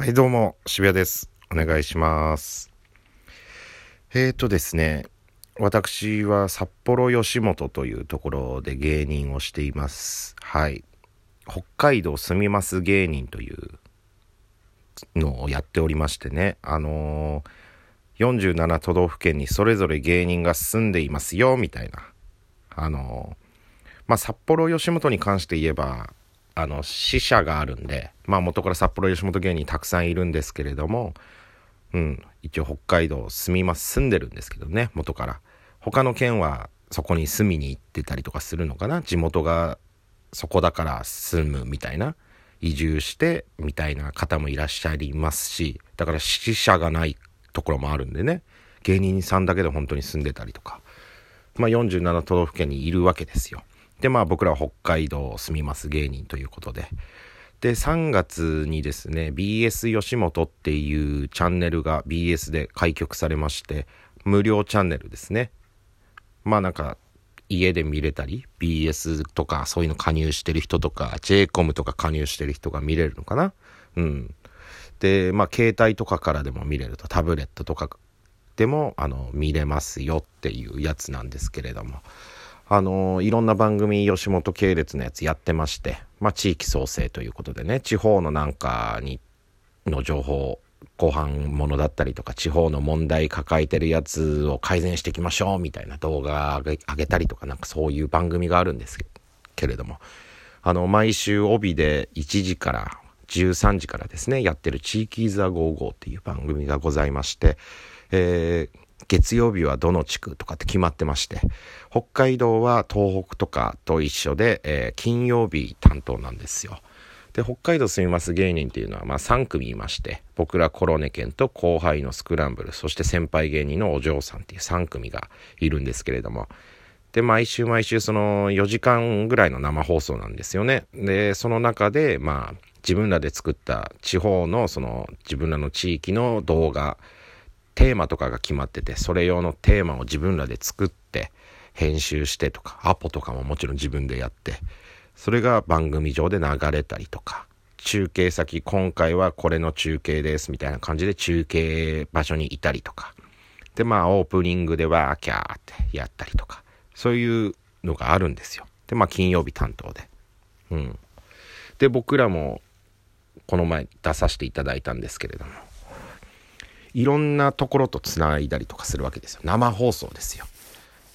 はい、どうも、渋谷です。お願いします。えーとですね、私は札幌吉本というところで芸人をしています。はい。北海道住みます芸人というのをやっておりましてね、あのー、47都道府県にそれぞれ芸人が住んでいますよ、みたいな。あのー、まあ、札幌吉本に関して言えば、あの、死者があるんで、まあ元から札幌吉本芸人たくさんいるんですけれども、うん、一応北海道住みます、住んでるんですけどね、元から。他の県はそこに住みに行ってたりとかするのかな地元がそこだから住むみたいな。移住してみたいな方もいらっしゃいますし、だから死者がないところもあるんでね、芸人さんだけで本当に住んでたりとか、まあ47都道府県にいるわけですよ。でまあ僕らは北海道住みます芸人ということで。で3月にですね BS 吉本っていうチャンネルが BS で開局されまして無料チャンネルですね。まあなんか家で見れたり BS とかそういうの加入してる人とか JCOM とか加入してる人が見れるのかな。うん。でまあ携帯とかからでも見れるとタブレットとかでもあの見れますよっていうやつなんですけれども。あのいろんな番組吉本系列のやつやってまして、まあ、地域創生ということでね地方のなんかにの情報後半ものだったりとか地方の問題抱えてるやつを改善していきましょうみたいな動画上げたりとかなんかそういう番組があるんですけれどもあの毎週帯で1時から13時からですねやってる「地域ザ55」っていう番組がございまして、えー月曜日はどの地区とかって決まってまして北海道は東北とかと一緒で、えー、金曜日担当なんですよ。で北海道住みます芸人っていうのはまあ3組いまして僕らコロネ県と後輩のスクランブルそして先輩芸人のお嬢さんっていう3組がいるんですけれども。で毎週毎週その4時間ぐらいの生放送なんですよね。でその中でまあ自分らで作った地方のその自分らの地域の動画テーマとかが決まっててそれ用のテーマを自分らで作って編集してとかアポとかももちろん自分でやってそれが番組上で流れたりとか中継先今回はこれの中継ですみたいな感じで中継場所にいたりとかでまあオープニングではキャーってやったりとかそういうのがあるんですよ。でまあ金曜日担当で。うん。で僕らもこの前出させていただいたんですけれども。いろんなところとつないだりとかするわけですよ。生放送ですよ。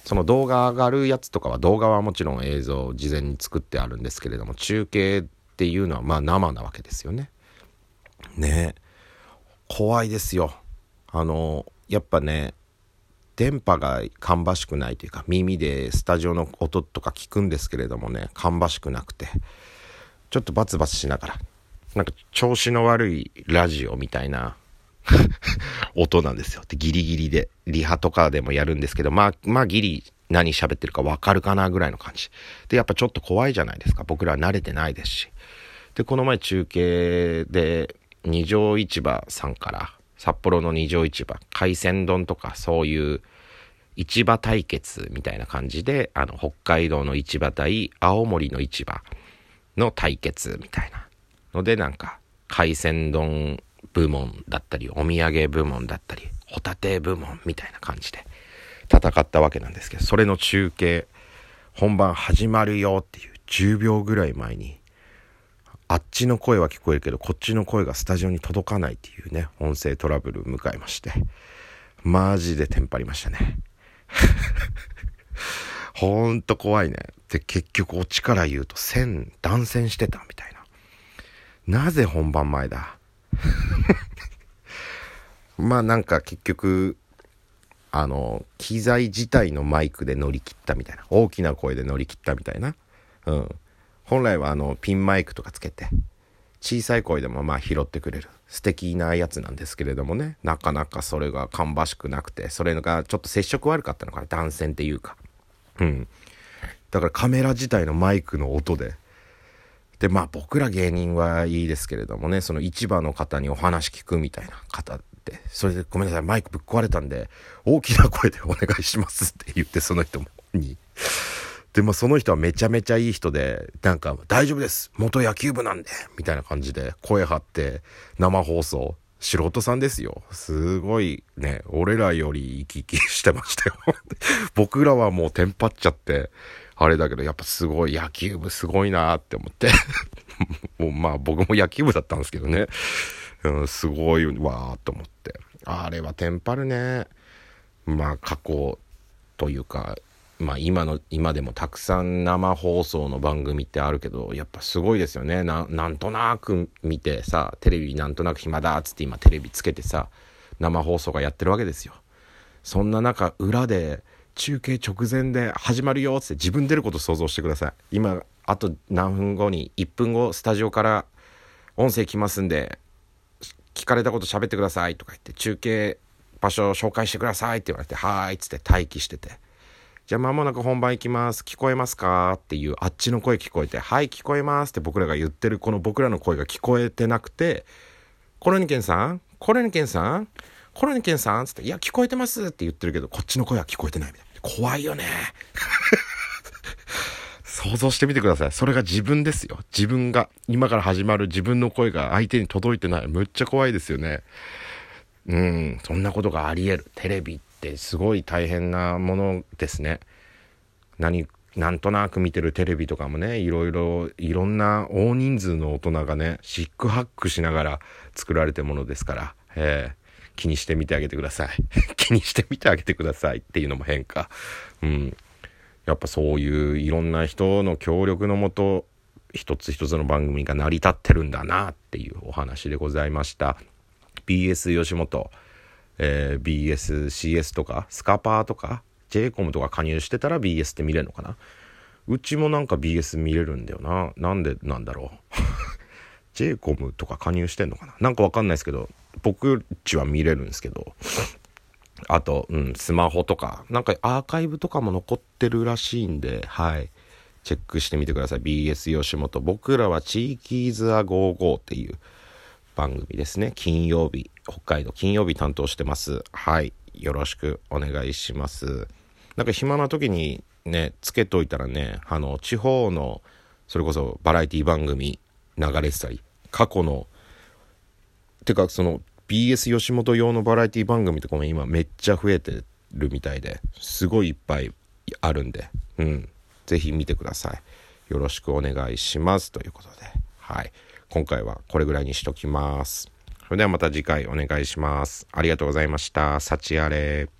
その動画上がるやつとかは動画はもちろん映像を事前に作ってあるんですけれども中継っていうのはまあ生なわけですよね。ね。怖いですよ。あのやっぱね電波が芳しくないというか耳でスタジオの音とか聞くんですけれどもね芳しくなくてちょっとバツバツしながらなんか調子の悪いラジオみたいな音なんですよ。で、ギリギリで、リハとかでもやるんですけど、まあ、まあ、ギリ何喋ってるかわかるかなぐらいの感じ。で、やっぱちょっと怖いじゃないですか。僕らは慣れてないですし。で、この前中継で、二条市場さんから、札幌の二条市場、海鮮丼とかそういう市場対決みたいな感じで、あの、北海道の市場対青森の市場の対決みたいなので、なんか、海鮮丼部門だったりお土産部門だったりホタテ部門みたいな感じで戦ったわけなんですけどそれの中継本番始まるよっていう10秒ぐらい前にあっちの声は聞こえるけどこっちの声がスタジオに届かないっていうね音声トラブルを迎えましてマジでテンパりましたね。ほんと怖いね。で結局オチから言うと線断線してたみたいな。なぜ本番前だ？まあなんか結局あの機材自体のマイクで乗り切ったみたいな。大きな声で乗り切ったみたいな。うん。本来はあのピンマイクとかつけて小さい声でもまあ拾ってくれる。素敵なやつなんですけれどもね。なかなかそれが芳しくなくてそれがちょっと接触悪かったのかな。断線っていうか。うん。だからカメラ自体のマイクの音ででまあ僕ら芸人はいいですけれどもねその市場の方にお話聞くみたいな方ってそれでごめんなさいマイクぶっ壊れたんで大きな声でお願いしますって言ってその人にでもその人はめちゃめちゃいい人で、なんか、大丈夫です元野球部なんでみたいな感じで声張って、生放送、素人さんですよ。すごいね、俺らより生き生きしてましたよ。僕らはもうテンパっちゃって、あれだけど、やっぱすごい、野球部すごいなって思って もうまあ僕も野球部だったんですけどね。うん、すごいわーと思って。あれはテンパるね。まあ過去というか、まあ今の、今でもたくさん生放送の番組ってあるけど、やっぱすごいですよね。な、なんとなく見てさ、テレビなんとなく暇だっつって今テレビつけてさ、生放送がやってるわけですよ。そんな中、裏で、中継直前で始まるよって自分出ること想像してください。今、あと何分後に、1分後、スタジオから音声来ますんで、聞かれたこと喋ってくださいとか言って、中継場所紹介してくださいって言われて、はーいっつって待機してて。じゃあ間もなく本番行きます。聞こえますかっていうあっちの声聞こえて、はい、聞こえますって僕らが言ってるこの僕らの声が聞こえてなくて、コロニケンさんコロニケンさんコロニケンさんつって、いや、聞こえてますって言ってるけど、こっちの声は聞こえてないみたいな。怖いよね。想像してみてください。それが自分ですよ。自分が、今から始まる自分の声が相手に届いてない。むっちゃ怖いですよね。うん、そんなことがあり得る。テレビってすごい大変なものですね。何、なんとなく見てるテレビとかもね、いろいろ、いろんな大人数の大人がね、シックハックしながら作られてるものですから、えー、気にしてみてあげてください。気にしてみてあげてくださいっていうのも変か。うん。やっぱそういういろんな人の協力のもと、一つ一つの番組が成り立ってるんだなっていうお話でございました。BS 吉本、えー、BSCS とか、スカパーとか、JCOM とか加入してたら BS って見れるのかなうちもなんか BS 見れるんだよな。なんでなんだろう。JCOM とか加入してんのかななんかわかんないですけど、僕ちは見れるんですけど、あと、うん、スマホとか、なんかアーカイブとかも残ってるらしいんで、はい。チェックしてみてください。BS 吉本。僕らはチーキーズ・ア・ゴーゴーっていう番組ですね。金曜日、北海道金曜日担当してます。はい。よろしくお願いします。なんか暇な時にね、つけといたらね、あの、地方の、それこそバラエティ番組流れてたり、過去のてかその BS 吉本用のバラエティ番組とかも今めっちゃ増えてるみたいですごいいっぱいあるんで、うん、ぜひ見てください。よろしくお願いします。ということで、はい。今回はこれぐらいにしときます。それではまた次回お願いします。ありがとうございました。幸あれ。